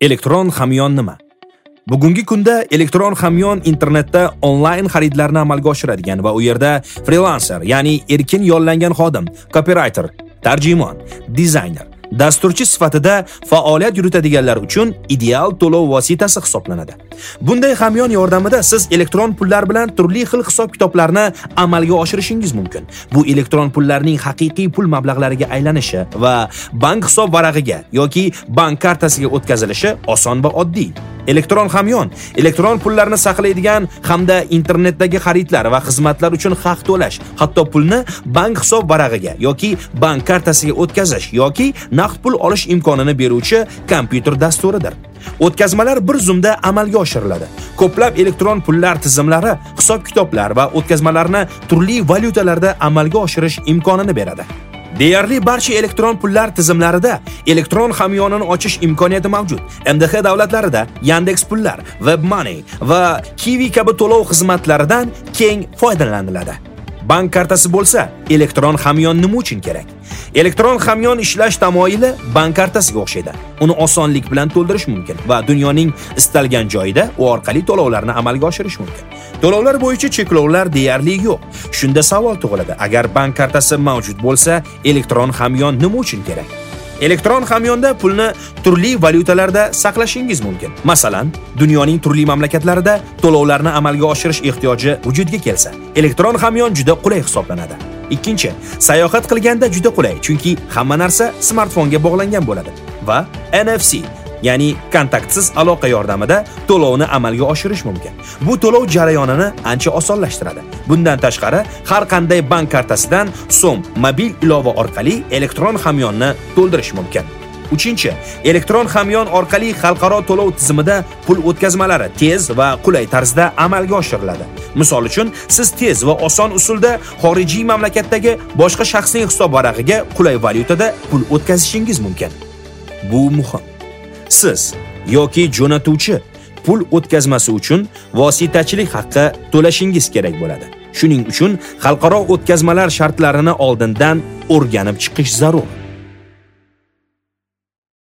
Elektron hamyon nima? Bugungi kunda elektron hamyon internetda onlayn xaridlarni amalga oshiradigan va u yerda freelancer, ya'ni erkin yollangan xodim, kopirayter tarjimon, dizayner, dasturchi sifatida faoliyat yuritadiganlar uchun ideal to'lov vositasi hisoblanadi. Bunday hamyon yordamida siz elektron pullar bilan turli xil hisob-kitoblarni amalga oshirishingiz mumkin. Bu elektron pullarning haqiqiy pul mablag'lariga aylanishi va bank hisob varag'iga yoki bank kartasiga o'tkazilishi oson va oddiy. Elektron hamyon elektron pullarni saqlaydigan hamda internetdagi xaridlar va xizmatlar uchun haq to'lash hatto pulni bank hisob varag'iga yoki bank kartasiga o'tkazish yoki naqd pul olish imkonini beruvchi kompyuter dasturidir. O'tkazmalar bir zumda amalga oshiriladi. Ko'plab elektron pullar tizimlari hisob kitoblar va o'tkazmalarni turli valyutalarda amalga oshirish imkonini beradi. Deyarli barcha elektron pullar tizimlarida elektron hamyonini ochish imkoniyati mavjud. MDH davlatlarida Yandex pullar, WebMoney va Kiwi kabi to'lov xizmatlaridan keng foydalaniladi. Bank kartasi bo'lsa, elektron hamyon nima uchun kerak? Elektron hamyon ishlash tamoyili bank kartasiga o'xshaydi. Uni osonlik bilan to'ldirish mumkin va dunyoning istalgan joyida u orqali to'lovlarni amalga oshirish mumkin. To'lovlar bo'yicha cheklovlar deyarli yo'q. Shunda savol tug'iladi: agar bank kartasi mavjud bo'lsa, elektron hamyon nima uchun kerak? Elektron hamyonda pulni turli valyutalarda saqlashingiz mumkin. Masalan, dunyoning turli mamlakatlarida to'lovlarni amalga oshirish ehtiyoji vujudga kelsa, elektron hamyon juda qulay hisoblanadi. Ikkinchi, sayohat qilganda juda qulay, chunki hamma narsa smartfonga bog'langan bo'ladi va NFC ya'ni kontaktsiz aloqa yordamida to'lovni amalga oshirish mumkin. Bu to'lov jarayonini ancha osonlashtiradi. Bundan tashqari, har qanday bank kartasidan so'm mobil ilova orqali elektron hamyonni to'ldirish mumkin. Uchinchi, elektron hamyon orqali xalqaro to'lov tizimida pul o'tkazmalari tez va qulay tarzda amalga oshiriladi. Misol uchun, siz tez va oson usulda xorijiy mamlakatdagi boshqa shaxsning hisob varag'iga qulay valyutada pul o'tkazishingiz mumkin. Bu muhim. Siz yoki jo'natuvchi pul o'tkazmasi uchun vositachilik haqqi to'lashingiz kerak bo'ladi. Shuning uchun xalqaro o'tkazmalar shartlarini oldindan o'rganib chiqish zarur.